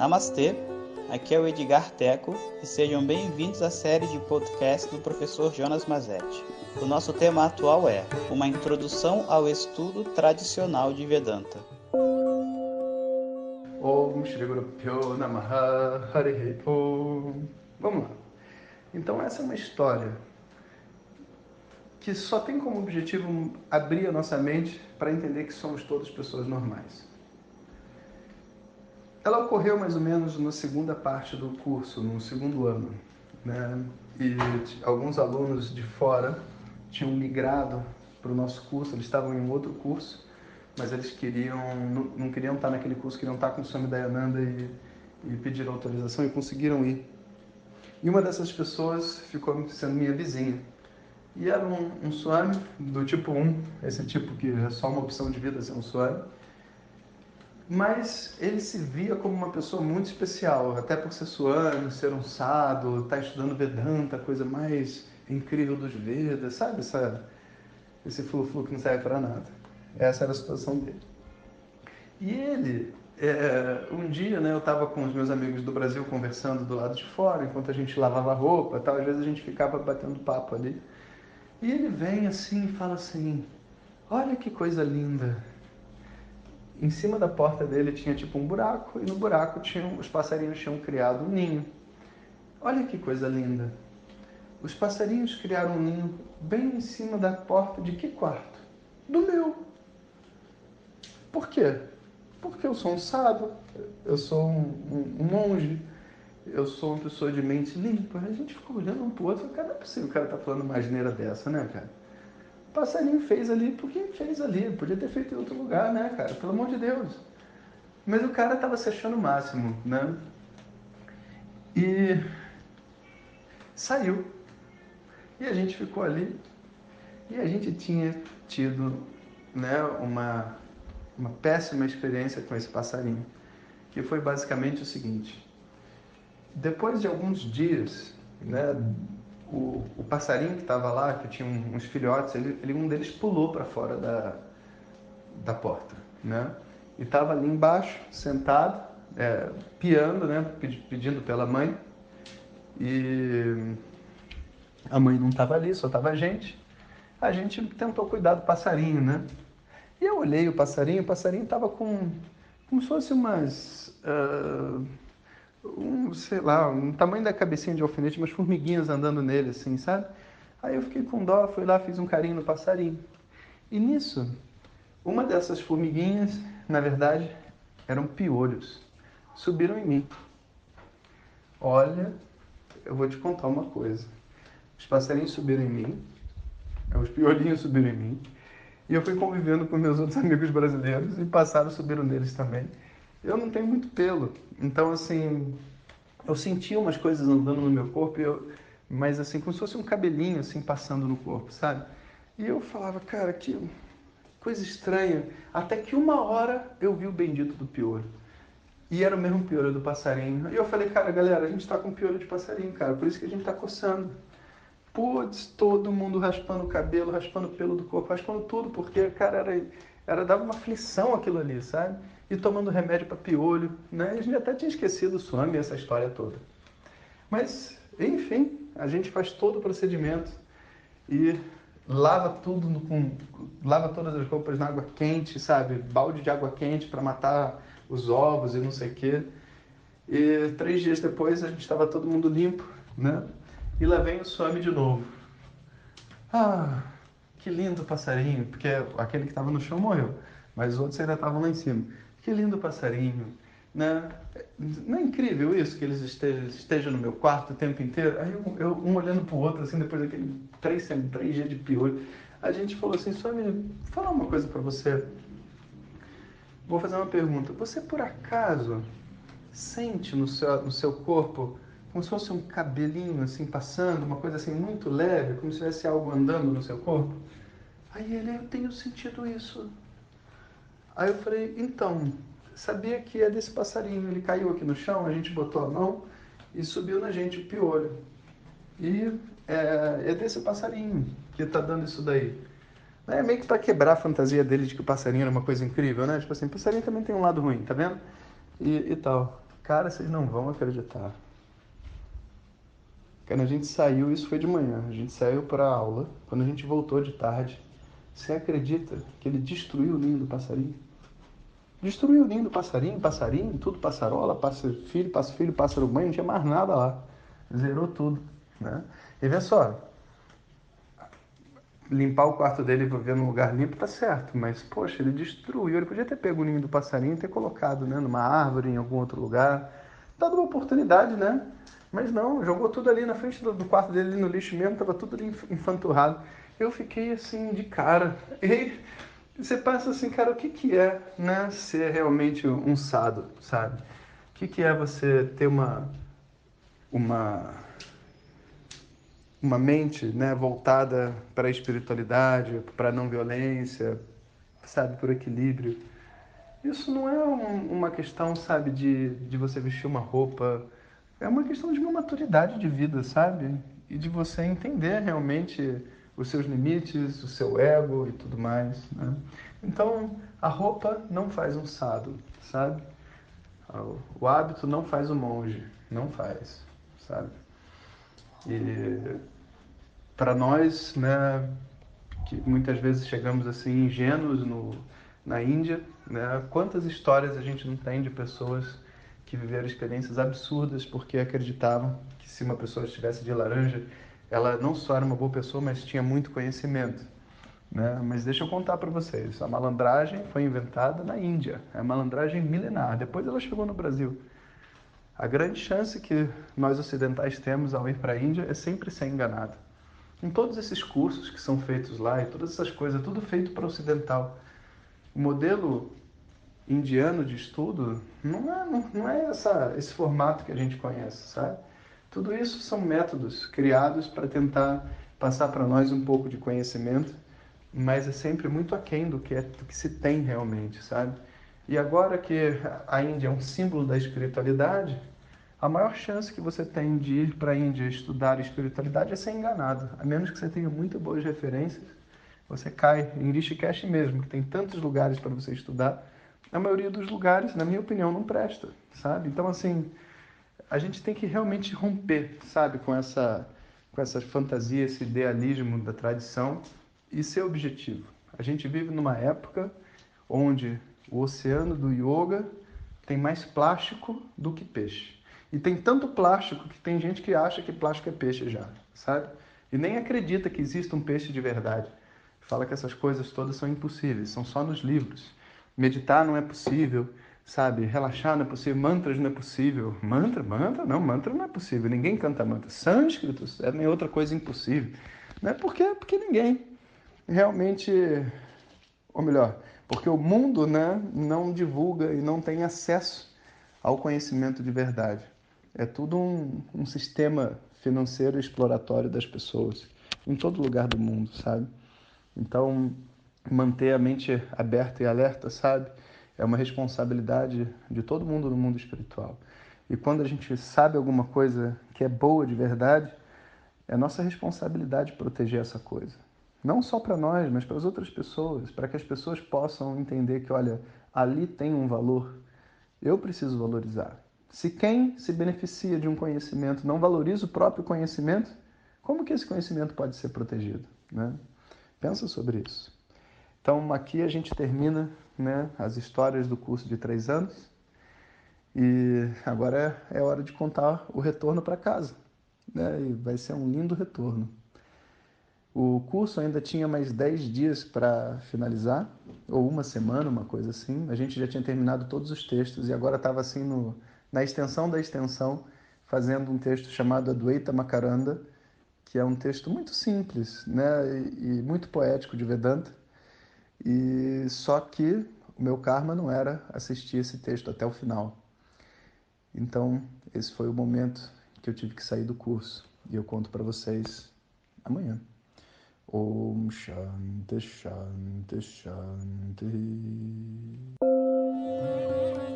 Namastê, aqui é o Edgar Teco e sejam bem-vindos à série de podcast do professor Jonas Mazetti. O nosso tema atual é Uma Introdução ao Estudo Tradicional de Vedanta. Guru Pyo Namaha. Vamos lá. Então essa é uma história que só tem como objetivo abrir a nossa mente para entender que somos todos pessoas normais. Ela ocorreu mais ou menos na segunda parte do curso, no segundo ano, né? E alguns alunos de fora tinham migrado para o nosso curso, eles estavam em outro curso, mas eles queriam, não, não queriam estar naquele curso, queriam estar com o Swami Dayananda e, e pediram autorização e conseguiram ir. E uma dessas pessoas ficou sendo minha vizinha. E era um, um Swami do tipo 1, esse tipo que é só uma opção de vida ser um Swami mas ele se via como uma pessoa muito especial, até por ser suano, ser um sado, estar tá estudando Vedanta, coisa mais incrível dos Vedas, sabe? Essa, esse flu-flu que não serve para nada. Essa era a situação dele. E ele, é, um dia, né, eu estava com os meus amigos do Brasil conversando do lado de fora, enquanto a gente lavava roupa, tal, às vezes a gente ficava batendo papo ali. E ele vem assim e fala assim: Olha que coisa linda em cima da porta dele tinha tipo um buraco e no buraco tinham, os passarinhos tinham criado um ninho. Olha que coisa linda. Os passarinhos criaram um ninho bem em cima da porta de que quarto? Do meu. Por quê? Porque eu sou um sábio, eu sou um, um, um, monge, eu sou uma pessoa de mente limpa. A gente ficou olhando um pro outro, cara, não é possível o cara tá falando uma asneira dessa, né, cara? Passarinho fez ali porque fez ali. Podia ter feito em outro lugar, né, cara? Pelo amor de Deus. Mas o cara tava se achando o máximo, né? E saiu. E a gente ficou ali. E a gente tinha tido né, uma, uma péssima experiência com esse passarinho. Que foi basicamente o seguinte. Depois de alguns dias, né, o, o passarinho que estava lá, que tinha uns filhotes, ele, ele um deles pulou para fora da, da porta, né? E estava ali embaixo, sentado, é, piando, né? Pedindo pela mãe. E a mãe não estava ali, só estava a gente. A gente tentou cuidar do passarinho, né? E eu olhei o passarinho, o passarinho estava com como se fosse umas uh, um, sei lá, um tamanho da cabecinha de alfinete, umas formiguinhas andando nele, assim, sabe? Aí eu fiquei com dó, fui lá, fiz um carinho no passarinho. E nisso, uma dessas formiguinhas, na verdade, eram piolhos. Subiram em mim. Olha, eu vou te contar uma coisa. Os passarinhos subiram em mim, os piolinhos subiram em mim, e eu fui convivendo com meus outros amigos brasileiros e passaram, subiram neles também eu não tenho muito pelo. Então, assim, eu sentia umas coisas andando no meu corpo, eu, mas assim, como se fosse um cabelinho, assim, passando no corpo, sabe? E eu falava, cara, que coisa estranha. Até que uma hora eu vi o bendito do piolho. E era o mesmo piolho do passarinho. E eu falei, cara, galera, a gente tá com piolho de passarinho, cara, por isso que a gente tá coçando. Putz, todo mundo raspando o cabelo, raspando o pelo do corpo, raspando tudo, porque, cara, era, era dava uma aflição aquilo ali, sabe? e tomando remédio para piolho, né? A gente até tinha esquecido o Swami essa história toda. Mas, enfim, a gente faz todo o procedimento e lava tudo no, com lava todas as roupas na água quente, sabe? Balde de água quente para matar os ovos e não sei o quê. E três dias depois a gente estava todo mundo limpo, né? E lá vem o Swami de novo. Ah, que lindo passarinho, porque aquele que estava no chão morreu, mas os outros ainda estavam lá em cima. Que lindo passarinho. Né? Não é incrível isso, que eles estejam, estejam no meu quarto o tempo inteiro? Aí eu, eu um olhando para o outro, assim, depois daquele três, três dias de piolho, a gente falou assim, Suami, vou falar uma coisa para você. Vou fazer uma pergunta. Você, por acaso, sente no seu, no seu corpo como se fosse um cabelinho, assim, passando, uma coisa assim muito leve, como se tivesse algo andando no seu corpo? Aí ele, eu tenho sentido isso. Aí eu falei, então, sabia que é desse passarinho, ele caiu aqui no chão, a gente botou a mão e subiu na gente o piolho. E é, é desse passarinho que tá dando isso daí. É meio que para quebrar a fantasia dele de que o passarinho era uma coisa incrível, né? Tipo assim, passarinho também tem um lado ruim, tá vendo? E, e tal. Cara, vocês não vão acreditar. Quando a gente saiu, isso foi de manhã, a gente saiu para aula. Quando a gente voltou de tarde, você acredita que ele destruiu o ninho do passarinho? Destruiu o ninho do passarinho, passarinho, tudo passarola, pássaro filho, pássaro filho, pássaro mãe, não tinha mais nada lá. Zerou tudo, né? E vê só, limpar o quarto dele e viver num lugar limpo tá certo, mas poxa, ele destruiu. Ele podia ter pego o ninho do passarinho e ter colocado, né, numa árvore, em algum outro lugar, dado uma oportunidade, né? Mas não, jogou tudo ali na frente do, quarto dele, no lixo mesmo, tava tudo ali enfanturrado. Eu fiquei assim de cara. E você pensa assim, cara, o que, que é né, ser realmente um sado, sabe? O que, que é você ter uma, uma, uma mente né, voltada para a espiritualidade, para a não violência, sabe, por equilíbrio? Isso não é um, uma questão, sabe, de, de você vestir uma roupa, é uma questão de uma maturidade de vida, sabe? E de você entender realmente os seus limites, o seu ego e tudo mais. Né? Então, a roupa não faz um sado, sabe? O hábito não faz o monge, não faz, sabe? E para nós, né, que muitas vezes chegamos assim ingênuos no, na Índia, né, quantas histórias a gente não tem de pessoas que viveram experiências absurdas porque acreditavam que se uma pessoa estivesse de laranja ela não só era uma boa pessoa, mas tinha muito conhecimento. Né? Mas deixa eu contar para vocês, a malandragem foi inventada na Índia, é a malandragem milenar, depois ela chegou no Brasil. A grande chance que nós ocidentais temos ao ir para a Índia é sempre ser enganado. Em todos esses cursos que são feitos lá e todas essas coisas, é tudo feito para o ocidental. O modelo indiano de estudo não é, não, não é essa, esse formato que a gente conhece, sabe? Tudo isso são métodos criados para tentar passar para nós um pouco de conhecimento, mas é sempre muito aquém do que, é, do que se tem realmente, sabe? E agora que a Índia é um símbolo da espiritualidade, a maior chance que você tem de ir para a Índia estudar espiritualidade é ser enganado. A menos que você tenha muito boas referências, você cai em Rishikesh mesmo, que tem tantos lugares para você estudar. A maioria dos lugares, na minha opinião, não presta, sabe? Então, assim, a gente tem que realmente romper, sabe, com essa, com essa fantasia, esse idealismo da tradição e ser objetivo. A gente vive numa época onde o oceano do yoga tem mais plástico do que peixe. E tem tanto plástico que tem gente que acha que plástico é peixe já, sabe? E nem acredita que existe um peixe de verdade. Fala que essas coisas todas são impossíveis, são só nos livros. Meditar não é possível, sabe? Relaxar não é possível, mantras não é possível. Mantra, mantra, não, mantra não é possível. Ninguém canta mantra. Sânscritos é nem outra coisa impossível. Não é porque, porque ninguém realmente, ou melhor, porque o mundo né, não divulga e não tem acesso ao conhecimento de verdade. É tudo um, um sistema financeiro exploratório das pessoas em todo lugar do mundo, sabe? Então, manter a mente aberta e alerta, sabe? é uma responsabilidade de todo mundo no mundo espiritual. E quando a gente sabe alguma coisa que é boa de verdade, é nossa responsabilidade proteger essa coisa. Não só para nós, mas para as outras pessoas, para que as pessoas possam entender que, olha, ali tem um valor, eu preciso valorizar. Se quem se beneficia de um conhecimento não valoriza o próprio conhecimento, como que esse conhecimento pode ser protegido? Né? Pensa sobre isso. Então, aqui a gente termina né, as histórias do curso de três anos e agora é, é hora de contar o retorno para casa. Né, e vai ser um lindo retorno. O curso ainda tinha mais dez dias para finalizar, ou uma semana, uma coisa assim. A gente já tinha terminado todos os textos e agora estava assim no, na extensão da extensão, fazendo um texto chamado Adwaita Makaranda, que é um texto muito simples né, e, muito poético de Vedanta, e só que o meu karma não era assistir esse texto até o final. Então, esse foi o momento que eu tive que sair do curso e eu conto para vocês amanhã. Om Shanti Shanti Shanti.